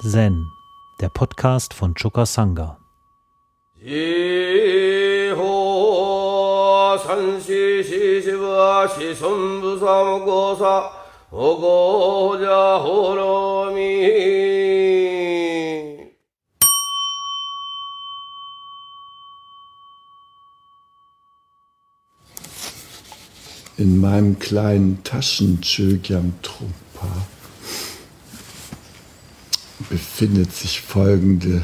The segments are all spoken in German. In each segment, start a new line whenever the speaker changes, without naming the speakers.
Zen, der Podcast von Choka Sangha.
In meinem kleinen Taschenchögyam Trumpa befindet sich folgende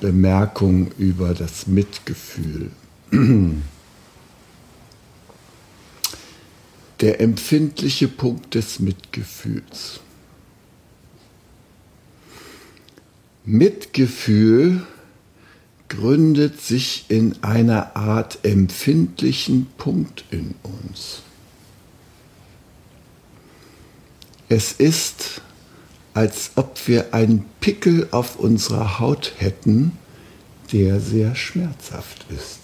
Bemerkung über das Mitgefühl. Der empfindliche Punkt des Mitgefühls. Mitgefühl gründet sich in einer Art empfindlichen Punkt in uns. Es ist als ob wir einen Pickel auf unserer Haut hätten, der sehr schmerzhaft ist.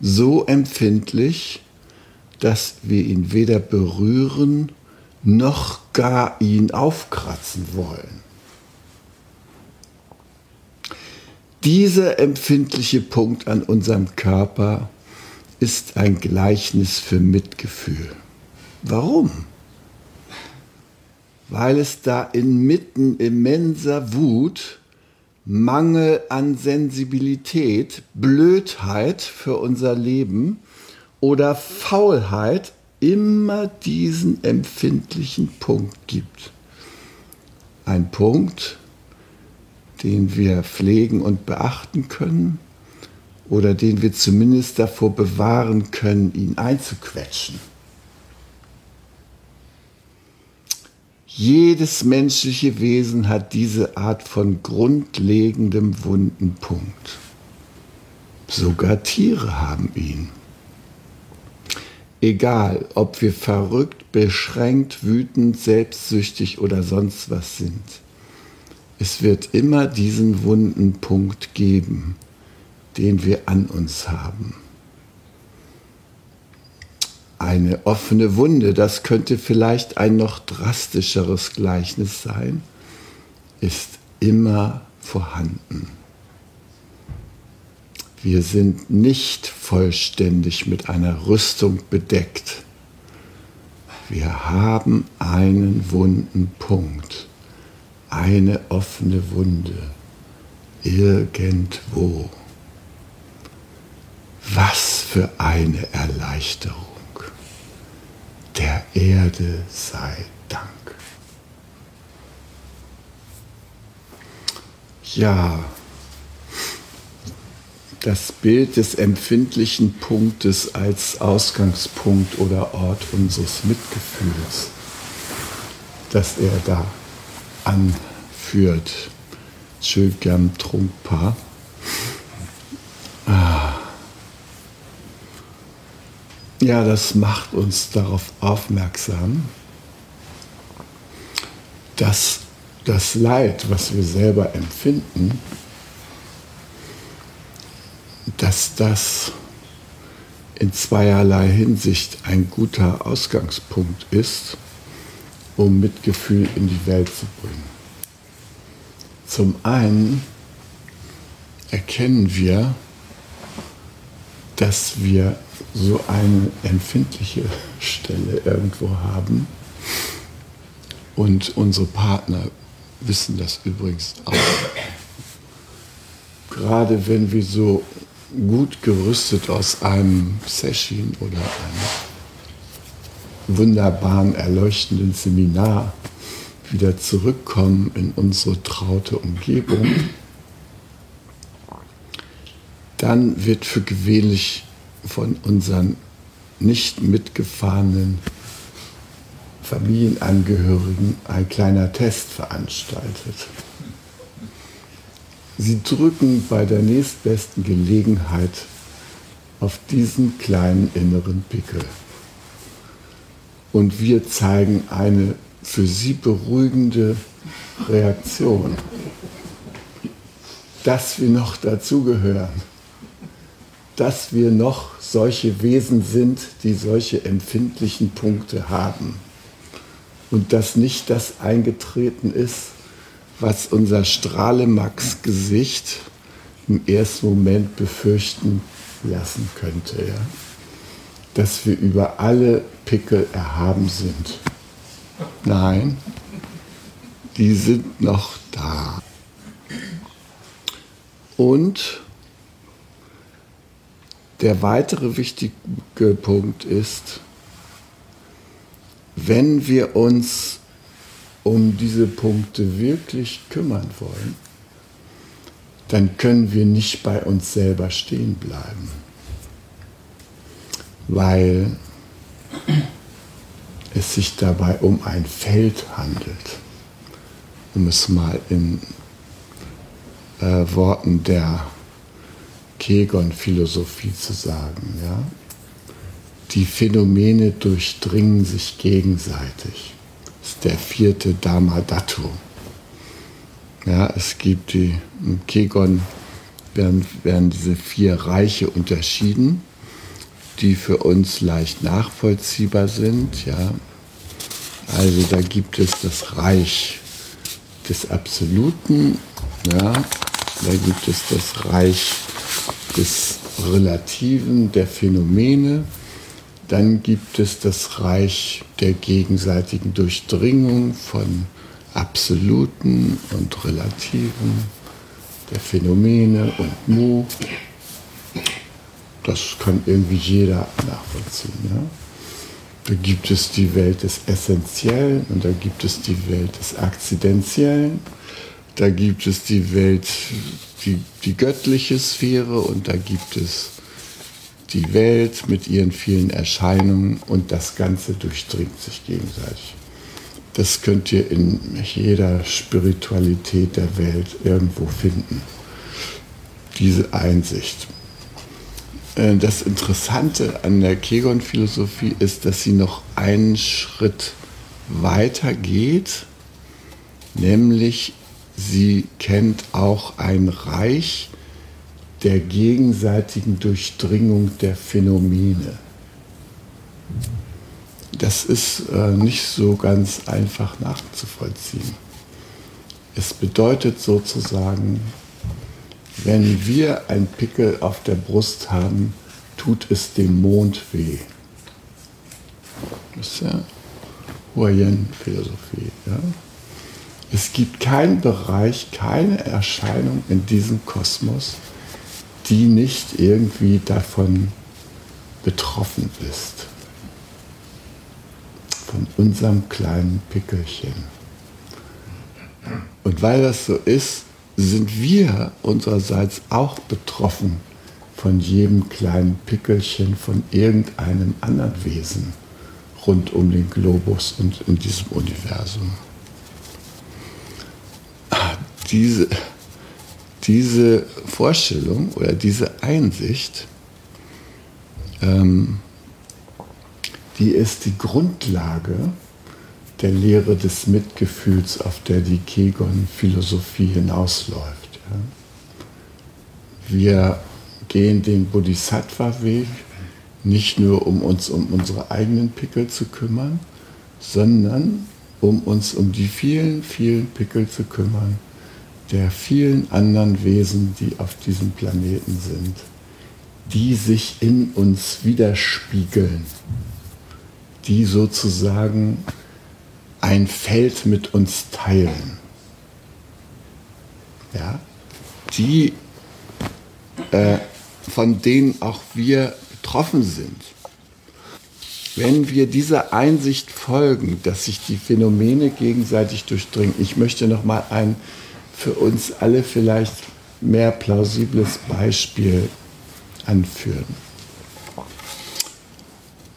So empfindlich, dass wir ihn weder berühren noch gar ihn aufkratzen wollen. Dieser empfindliche Punkt an unserem Körper ist ein Gleichnis für Mitgefühl. Warum? Weil es da inmitten immenser Wut, Mangel an Sensibilität, Blödheit für unser Leben oder Faulheit immer diesen empfindlichen Punkt gibt. Ein Punkt, den wir pflegen und beachten können oder den wir zumindest davor bewahren können, ihn einzuquetschen. Jedes menschliche Wesen hat diese Art von grundlegendem wunden Punkt. Sogar Tiere haben ihn. Egal, ob wir verrückt, beschränkt, wütend, selbstsüchtig oder sonst was sind. Es wird immer diesen wunden Punkt geben, den wir an uns haben eine offene Wunde, das könnte vielleicht ein noch drastischeres Gleichnis sein, ist immer vorhanden. Wir sind nicht vollständig mit einer Rüstung bedeckt. Wir haben einen wunden Punkt, eine offene Wunde, irgendwo. Was für eine Erleichterung der Erde sei Dank. Ja, das Bild des empfindlichen Punktes als Ausgangspunkt oder Ort unseres Mitgefühls, das er da anführt, Chögyam Trungpa. Ja, das macht uns darauf aufmerksam, dass das Leid, was wir selber empfinden, dass das in zweierlei Hinsicht ein guter Ausgangspunkt ist, um Mitgefühl in die Welt zu bringen. Zum einen erkennen wir, dass wir so eine empfindliche Stelle irgendwo haben. Und unsere Partner wissen das übrigens auch. Gerade wenn wir so gut gerüstet aus einem Session oder einem wunderbaren, erleuchtenden Seminar wieder zurückkommen in unsere traute Umgebung, dann wird für gewöhnlich von unseren nicht mitgefahrenen Familienangehörigen ein kleiner Test veranstaltet. Sie drücken bei der nächstbesten Gelegenheit auf diesen kleinen inneren Pickel. Und wir zeigen eine für sie beruhigende Reaktion, dass wir noch dazugehören dass wir noch solche Wesen sind, die solche empfindlichen Punkte haben. und dass nicht das eingetreten ist, was unser Strahlemax-Gesicht im ersten Moment befürchten lassen könnte. Ja? Dass wir über alle Pickel erhaben sind. Nein, die sind noch da. Und der weitere wichtige Punkt ist, wenn wir uns um diese Punkte wirklich kümmern wollen, dann können wir nicht bei uns selber stehen bleiben, weil es sich dabei um ein Feld handelt, um es mal in äh, Worten der Kegon-Philosophie zu sagen. Ja? Die Phänomene durchdringen sich gegenseitig. Das ist der vierte Dharma Dhatu. Ja, es gibt die, im Kegon werden, werden diese vier Reiche unterschieden, die für uns leicht nachvollziehbar sind. Ja. Also da gibt es das Reich des Absoluten, ja. da gibt es das Reich des Relativen, der Phänomene, dann gibt es das Reich der gegenseitigen Durchdringung von Absoluten und Relativen, der Phänomene und Mu. Das kann irgendwie jeder nachvollziehen. Ja? Da gibt es die Welt des Essentiellen und da gibt es die Welt des Akzidentiellen. Da gibt es die Welt, die, die göttliche Sphäre und da gibt es die Welt mit ihren vielen Erscheinungen und das Ganze durchdringt sich gegenseitig. Das könnt ihr in jeder Spiritualität der Welt irgendwo finden. Diese Einsicht. Äh, das Interessante an der Kegon-Philosophie ist, dass sie noch einen Schritt weiter geht, nämlich sie kennt auch ein Reich der gegenseitigen Durchdringung der Phänomene. Das ist äh, nicht so ganz einfach nachzuvollziehen. Es bedeutet sozusagen, wenn wir ein Pickel auf der Brust haben, tut es dem Mond weh. Das ist ja Huayen-Philosophie. Ja? Es gibt keinen Bereich, keine Erscheinung in diesem Kosmos, die nicht irgendwie davon betroffen ist. Von unserem kleinen Pickelchen. Und weil das so ist, sind wir unsererseits auch betroffen von jedem kleinen Pickelchen von irgendeinem anderen Wesen rund um den Globus und in diesem Universum. Diese, diese Vorstellung oder diese Einsicht, ähm, die ist die Grundlage der Lehre des Mitgefühls, auf der die Kegon-Philosophie hinausläuft. Ja. Wir gehen den Bodhisattva-Weg nicht nur, um uns um unsere eigenen Pickel zu kümmern, sondern um uns um die vielen, vielen Pickel zu kümmern, der vielen anderen Wesen, die auf diesem Planeten sind, die sich in uns widerspiegeln, die sozusagen ein Feld mit uns teilen. Ja? Die, äh, von denen auch wir betroffen sind. Wenn wir dieser Einsicht folgen, dass sich die Phänomene gegenseitig durchdringen, ich möchte noch mal ein für uns alle vielleicht mehr plausibles Beispiel anführen.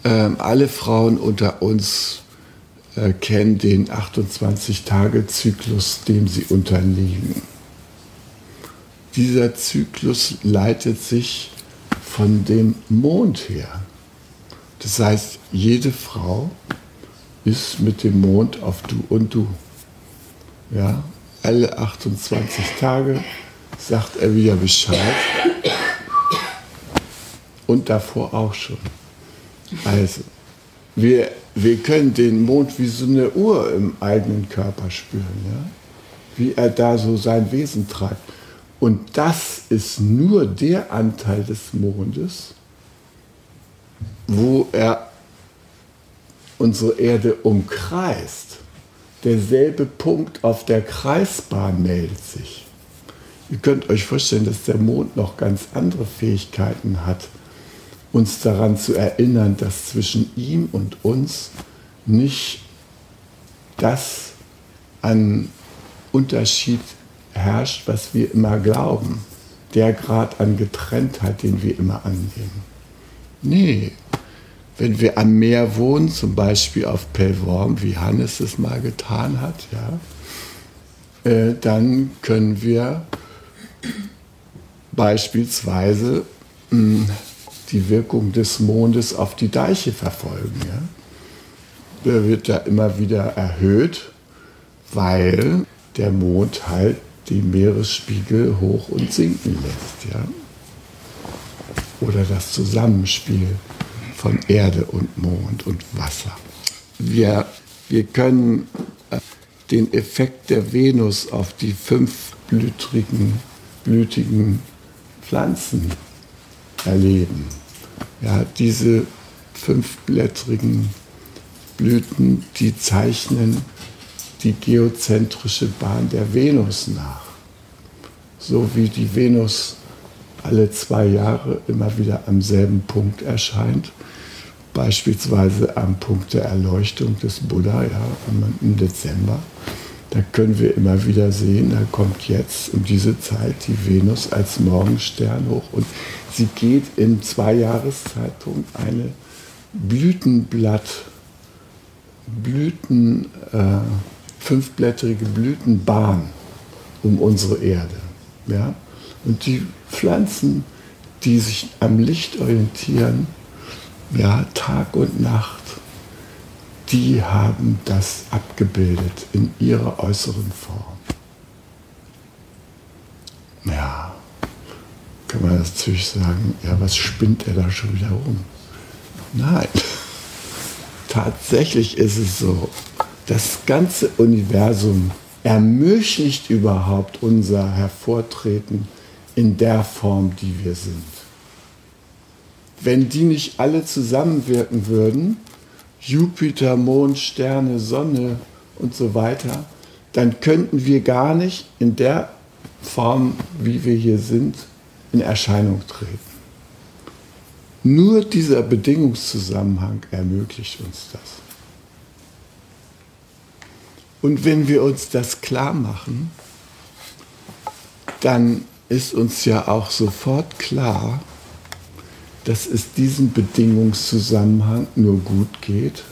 Ähm, alle Frauen unter uns äh, kennen den 28-Tage-Zyklus, dem sie unterliegen. Dieser Zyklus leitet sich von dem Mond her. Das heißt, jede Frau ist mit dem Mond auf Du und Du. Ja, alle 28 Tage sagt er wieder Bescheid. Und davor auch schon. Also, wir, wir können den Mond wie so eine Uhr im eigenen Körper spüren, ja? wie er da so sein Wesen treibt. Und das ist nur der Anteil des Mondes, wo er unsere Erde umkreist. Derselbe Punkt auf der Kreisbahn meldet sich. Ihr könnt euch vorstellen, dass der Mond noch ganz andere Fähigkeiten hat, uns daran zu erinnern, dass zwischen ihm und uns nicht das an Unterschied herrscht, was wir immer glauben. Der Grad an Getrenntheit, den wir immer annehmen. Nee, wenn wir am Meer wohnen, zum Beispiel auf Pellworm, wie Hannes es mal getan hat, ja, äh, dann können wir beispielsweise mh, hm, die Wirkung des Mondes auf die Deiche verfolgen. Ja. Der wird da immer wieder erhöht, weil der Mond halt die Meeresspiegel hoch und sinken lässt. Ja? Oder das Zusammenspiel von Erde und Mond und Wasser. Wir, wir können äh, den Effekt der Venus auf die fünfblütigen blütigen Pflanzen erleben. Ja, diese fünfblättrigen Blüten, die zeichnen die geozentrische Bahn der Venus nach. So wie die Venus alle zwei Jahre immer wieder am selben Punkt erscheint, beispielsweise am Punkt der Erleuchtung des Buddha ja, im Dezember. Da können wir immer wieder sehen, da kommt jetzt um diese Zeit die Venus als Morgenstern hoch und sie geht in zwei Jahreszeitung eine Blütenblatt, Blüten, äh, fünfblättrige Blütenbahn um unsere Erde. Ja? Und die Pflanzen, die sich am Licht orientieren, ja, Tag und Nacht, die haben das abgebildet in ihrer äußeren Form. Ja, kann man natürlich sagen, ja, was spinnt er da schon wieder rum? Nein, tatsächlich ist es so, das ganze Universum ermöglicht überhaupt unser Hervortreten in der Form, die wir sind. Wenn die nicht alle zusammenwirken würden, Jupiter, Mond, Sterne, Sonne und so weiter, dann könnten wir gar nicht in der Form, wie wir hier sind, in Erscheinung treten. Nur dieser Bedingungszusammenhang ermöglicht uns das. Und wenn wir uns das klar machen, dann ist uns ja auch sofort klar, dass es diesem Bedingungszusammenhang nur gut geht,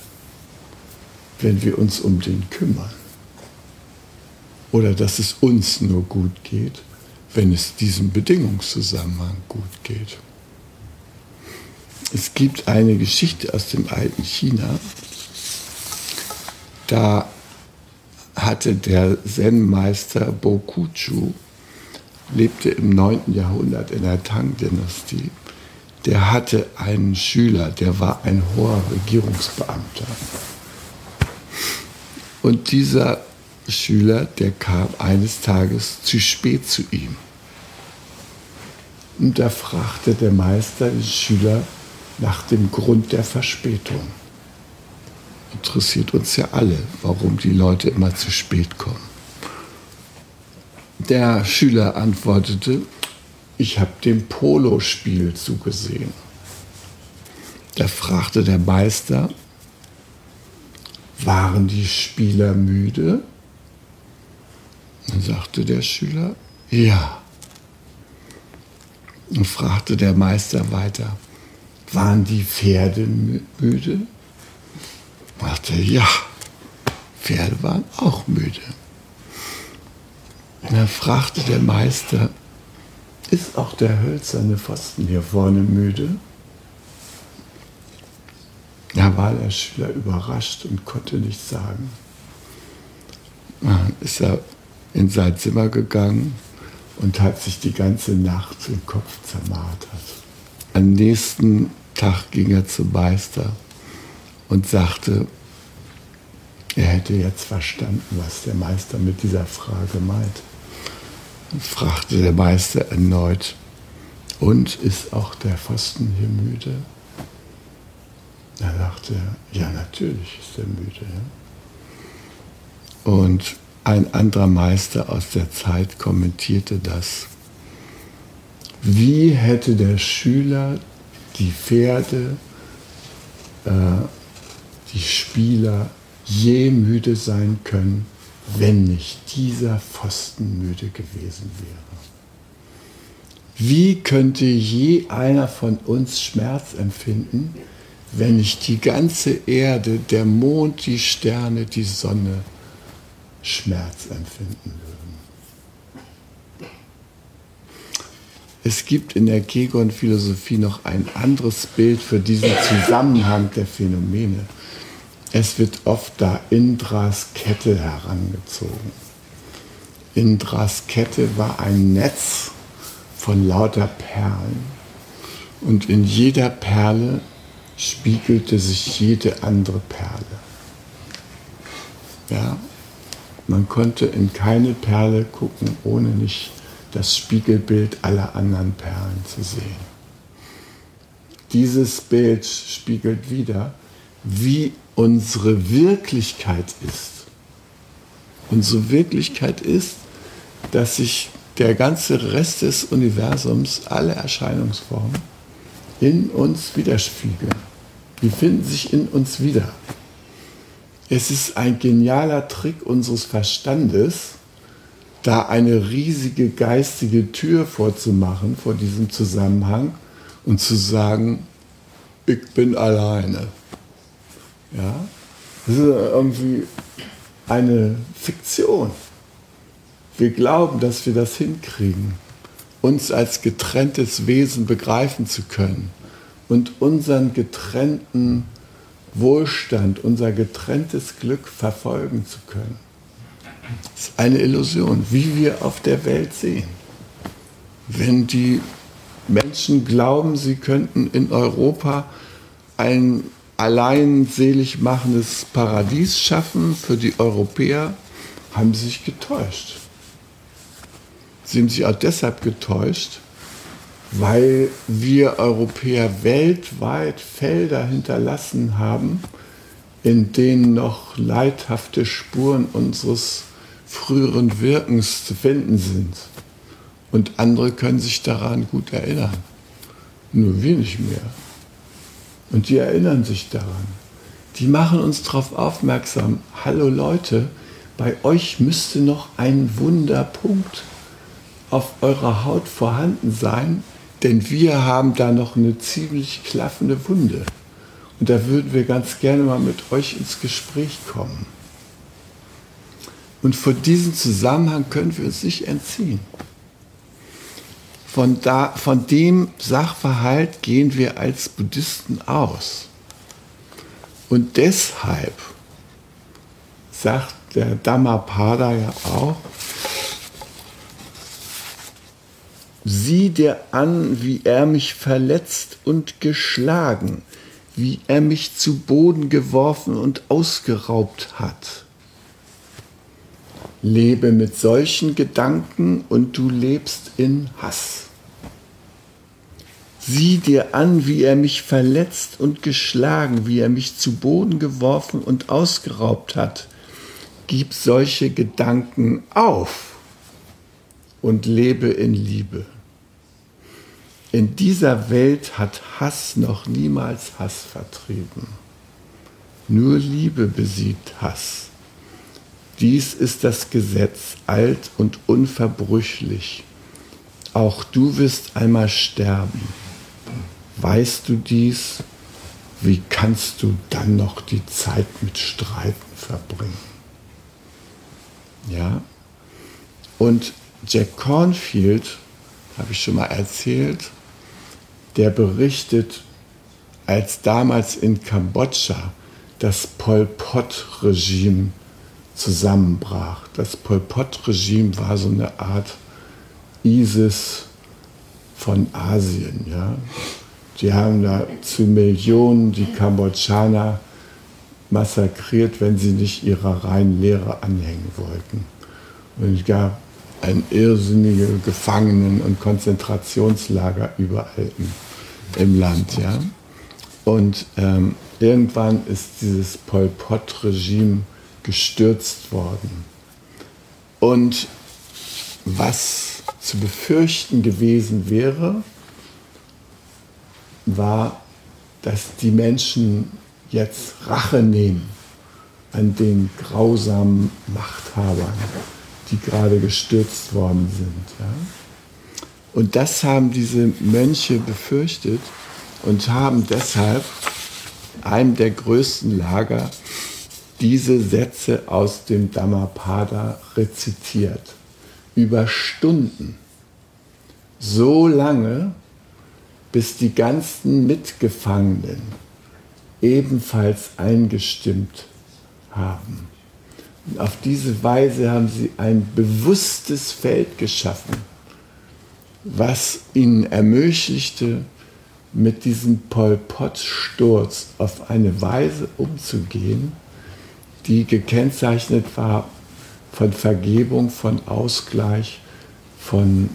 wenn wir uns um den kümmern. Oder dass es uns nur gut geht, wenn es diesem Bedingungszusammenhang gut geht. Es gibt eine Geschichte aus dem alten China, da hatte der Zen-Meister Bokuchu, lebte im 9. Jahrhundert in der Tang-Dynastie, der hatte einen Schüler, der war ein hoher Regierungsbeamter. Und dieser Schüler, der kam eines Tages zu spät zu ihm. Und da fragte der Meister den Schüler nach dem Grund der Verspätung. Interessiert uns ja alle, warum die Leute immer zu spät kommen. Der Schüler antwortete, ich habe dem Polospiel zugesehen. Da fragte der Meister, waren die Spieler müde? Dann sagte der Schüler, ja. Und fragte der Meister weiter, waren die Pferde müde? Sagte ja, Pferde waren auch müde. Und dann fragte der Meister, ist auch der hölzerne Pfosten hier vorne müde? Da war der Schüler überrascht und konnte nichts sagen. Ist er in sein Zimmer gegangen und hat sich die ganze Nacht den Kopf zermartert. Am nächsten Tag ging er zum Meister und sagte, er hätte jetzt verstanden, was der Meister mit dieser Frage meint. Fragte der Meister erneut, und ist auch der Pfosten hier müde? Da sagte er, ja, natürlich ist er müde. Ja. Und ein anderer Meister aus der Zeit kommentierte das. Wie hätte der Schüler die Pferde, äh, die Spieler je müde sein können, wenn nicht dieser Pfosten müde gewesen wäre? Wie könnte je einer von uns Schmerz empfinden, wenn nicht die ganze Erde, der Mond, die Sterne, die Sonne Schmerz empfinden würden? Es gibt in der Kegon-Philosophie noch ein anderes Bild für diesen Zusammenhang der Phänomene. Es wird oft da Indras Kette herangezogen. Indras Kette war ein Netz von lauter Perlen und in jeder Perle spiegelte sich jede andere Perle. Ja, man konnte in keine Perle gucken, ohne nicht das Spiegelbild aller anderen Perlen zu sehen. Dieses Bild spiegelt wieder, wie unsere Wirklichkeit ist. Unsere Wirklichkeit ist, dass sich der ganze Rest des Universums, alle Erscheinungsformen, in uns widerspiegeln. Die finden sich in uns wieder. Es ist ein genialer Trick unseres Verstandes, da eine riesige geistige Tür vorzumachen vor diesem Zusammenhang und zu sagen, ich bin alleine. Ja? Das ist irgendwie eine Fiktion. Wir glauben, dass wir das hinkriegen, uns als getrenntes Wesen begreifen zu können und unseren getrennten Wohlstand, unser getrenntes Glück verfolgen zu können. Das ist eine Illusion, wie wir auf der Welt sehen. Wenn die Menschen glauben, sie könnten in Europa ein allein selig machendes Paradies schaffen für die Europäer, haben sie sich getäuscht. Sie haben sich auch deshalb getäuscht, weil wir Europäer weltweit Felder hinterlassen haben, in denen noch leidhafte Spuren unseres früheren Wirkens zu finden sind. Und andere können sich daran gut erinnern. Nur wir nicht mehr. Und die erinnern sich daran. Die machen uns darauf aufmerksam, hallo Leute, bei euch müsste noch ein Wunderpunkt auf eurer Haut vorhanden sein, denn wir haben da noch eine ziemlich klaffende Wunde. Und da würden wir ganz gerne mal mit euch ins Gespräch kommen. Und von diesem Zusammenhang können wir uns nicht entziehen. Von, da, von dem Sachverhalt gehen wir als Buddhisten aus. Und deshalb sagt der Dhammapada ja auch, sieh dir an, wie er mich verletzt und geschlagen, wie er mich zu Boden geworfen und ausgeraubt hat. Lebe mit solchen Gedanken und du lebst in Hass. Sieh dir an, wie er mich verletzt und geschlagen, wie er mich zu Boden geworfen und ausgeraubt hat. Gib solche Gedanken auf und lebe in Liebe. In dieser Welt hat Hass noch niemals Hass vertrieben. Nur Liebe besiegt Hass. Dies ist das Gesetz, alt und unverbrüchlich. Auch du wirst einmal sterben. Weißt du dies? Wie kannst du dann noch die Zeit mit Streiten verbringen? Ja? Und Jack Cornfield, habe ich schon mal erzählt, der berichtet, als damals in Kambodscha das Pol Pot-Regime zusammenbrach. Das Pol Pot-Regime war so eine Art ISIS von Asien. Ja? Die haben da zu Millionen die Kambodschaner massakriert, wenn sie nicht ihrer reinen Lehre anhängen wollten. Und es gab ein irrsinnige Gefangenen- und Konzentrationslager überall im, im Land. Ja? Und ähm, irgendwann ist dieses Pol Pot-Regime gestürzt worden. Und was zu befürchten gewesen wäre, war, dass die Menschen jetzt Rache nehmen an den grausamen Machthabern, die gerade gestürzt worden sind. Ja? Und das haben diese Mönche befürchtet und haben deshalb einem der größten Lager diese Sätze aus dem Dhammapada rezitiert. Über Stunden. So lange, bis die ganzen Mitgefangenen ebenfalls eingestimmt haben. Und auf diese Weise haben sie ein bewusstes Feld geschaffen, was ihnen ermöglichte, mit diesem Pol Pot-Sturz auf eine Weise umzugehen, die gekennzeichnet war von Vergebung, von Ausgleich, von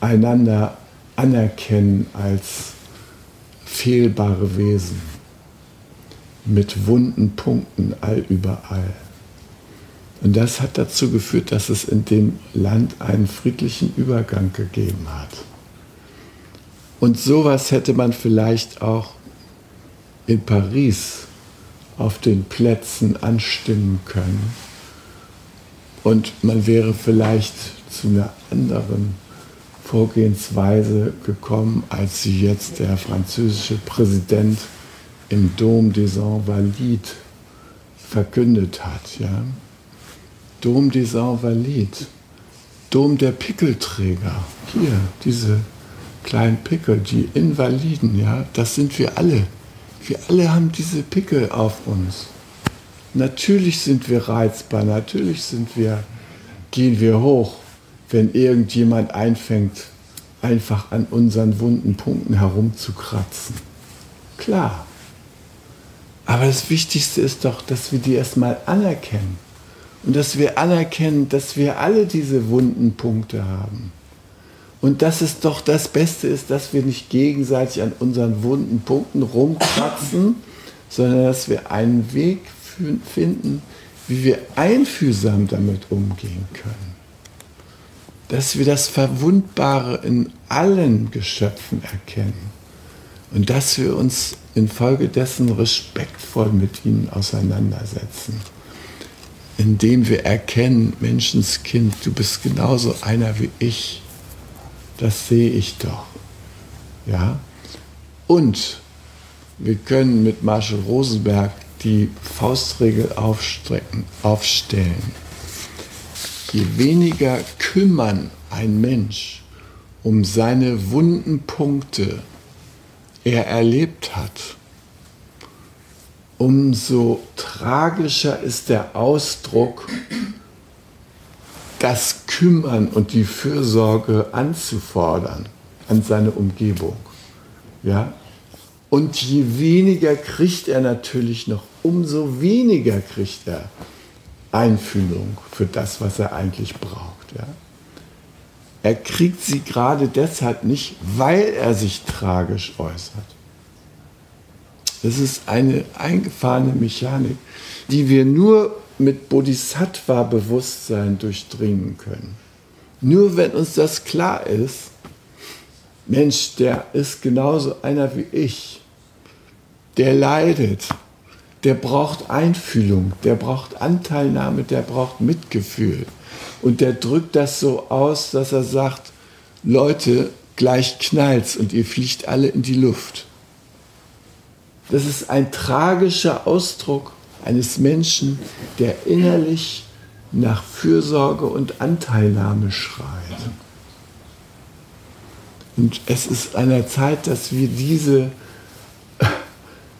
einander anerkennen als fehlbare Wesen mit wunden Punkten allüberall. Und das hat dazu geführt, dass es in dem Land einen friedlichen Übergang gegeben hat. Und sowas hätte man vielleicht auch in Paris auf den Plätzen anstimmen können. Und man wäre vielleicht zu einer anderen Vorgehensweise gekommen, als sie jetzt der französische Präsident im Dom des Invalides verkündet hat. Ja? Dom des Invalides, Dom der Pickelträger. Hier, diese kleinen Pickel, die Invaliden, ja, das sind wir alle. Wir alle haben diese Pickel auf uns. Natürlich sind wir reizbar, natürlich sind wir, gehen wir hoch, wenn irgendjemand einfängt, einfach an unseren wunden Punkten herumzukratzen. Klar. Aber das Wichtigste ist doch, dass wir die erstmal anerkennen. Und dass wir anerkennen, dass wir alle diese wunden Punkte haben. Und dass es doch das Beste ist, dass wir nicht gegenseitig an unseren wunden Punkten rumkratzen, sondern dass wir einen Weg finden, wie wir einfühlsam damit umgehen können. Dass wir das Verwundbare in allen Geschöpfen erkennen und dass wir uns infolgedessen respektvoll mit ihnen auseinandersetzen. Indem wir erkennen, Menschenskind, du bist genauso einer wie ich das sehe ich doch. Ja? Und wir können mit Marshall Rosenberg die Faustregel aufstrecken, aufstellen. Je weniger kümmern ein Mensch um seine wunden Punkte er erlebt hat, umso tragischer ist der Ausdruck das Kümmern und die Fürsorge anzufordern an seine Umgebung. Ja? Und je weniger kriegt er natürlich noch, umso weniger kriegt er Einfühlung für das, was er eigentlich braucht. Ja? Er kriegt sie gerade deshalb nicht, weil er sich tragisch äußert. Das ist eine eingefahrene Mechanik, die wir nur mit Bodhisattva-Bewusstsein durchdringen können. Nur wenn uns das klar ist, Mensch, der ist genauso einer wie ich, der leidet, der braucht Einfühlung, der braucht Anteilnahme, der braucht Mitgefühl. Und der drückt das so aus, dass er sagt, Leute, gleich knallt's und ihr fliegt alle in die Luft. Das ist ein tragischer Ausdruck eines Menschen, der innerlich nach Fürsorge und Anteilnahme schreit. Und es ist an der Zeit, dass wir diese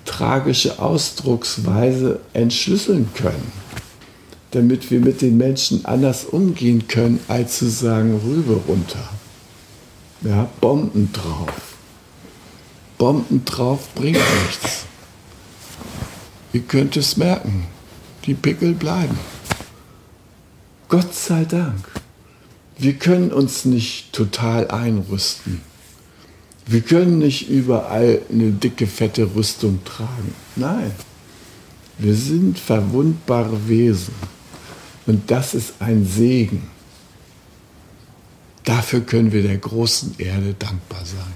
tragische Ausdrucksweise entschlüsseln können, damit wir mit den Menschen anders umgehen können, als zu sagen, Rübe runter. Ja, Bomben drauf. Bomben drauf bringt nichts. Ihr könnt es merken, die Pickel bleiben. Gott sei Dank. Wir können uns nicht total einrüsten. Wir können nicht überall eine dicke, fette Rüstung tragen. Nein, wir sind verwundbare Wesen. Und das ist ein Segen. Dafür können wir der großen Erde dankbar sein.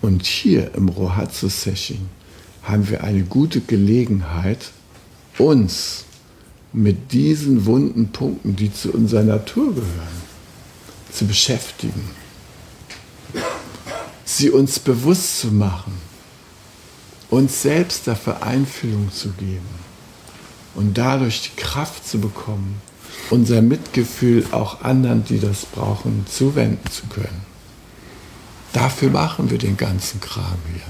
Und hier im Rohatsu-Session haben wir eine gute Gelegenheit, uns mit diesen wunden Punkten, die zu unserer Natur gehören, zu beschäftigen. Sie uns bewusst zu machen, uns selbst dafür Einfühlung zu geben und dadurch die Kraft zu bekommen, unser Mitgefühl auch anderen, die das brauchen, zuwenden zu können. Dafür machen wir den ganzen Kram hier.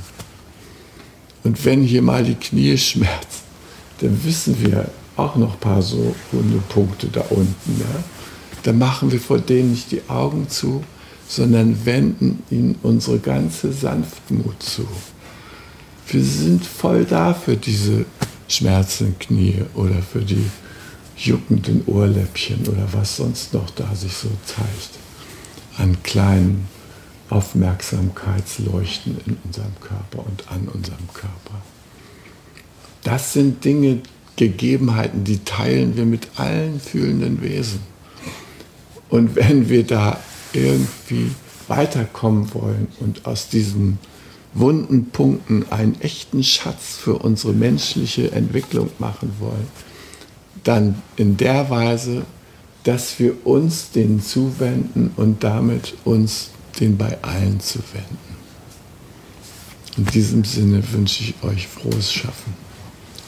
Und wenn hier mal die Knie schmerzen, dann wissen wir auch noch ein paar so runde Punkte da unten. Ja? Dann machen wir vor denen nicht die Augen zu, sondern wenden ihnen unsere ganze Sanftmut zu. Wir sind voll da für diese schmerzenden Knie oder für die juckenden Ohrläppchen oder was sonst noch da sich so zeigt an kleinen Aufmerksamkeitsleuchten in unserem Körper und an unserem. Das sind Dinge, Gegebenheiten, die teilen wir mit allen fühlenden Wesen. Und wenn wir da irgendwie weiterkommen wollen und aus diesen wunden Punkten einen echten Schatz für unsere menschliche Entwicklung machen wollen, dann in der Weise, dass wir uns denen zuwenden und damit uns den bei allen zu wenden. In diesem Sinne wünsche ich euch frohes Schaffen.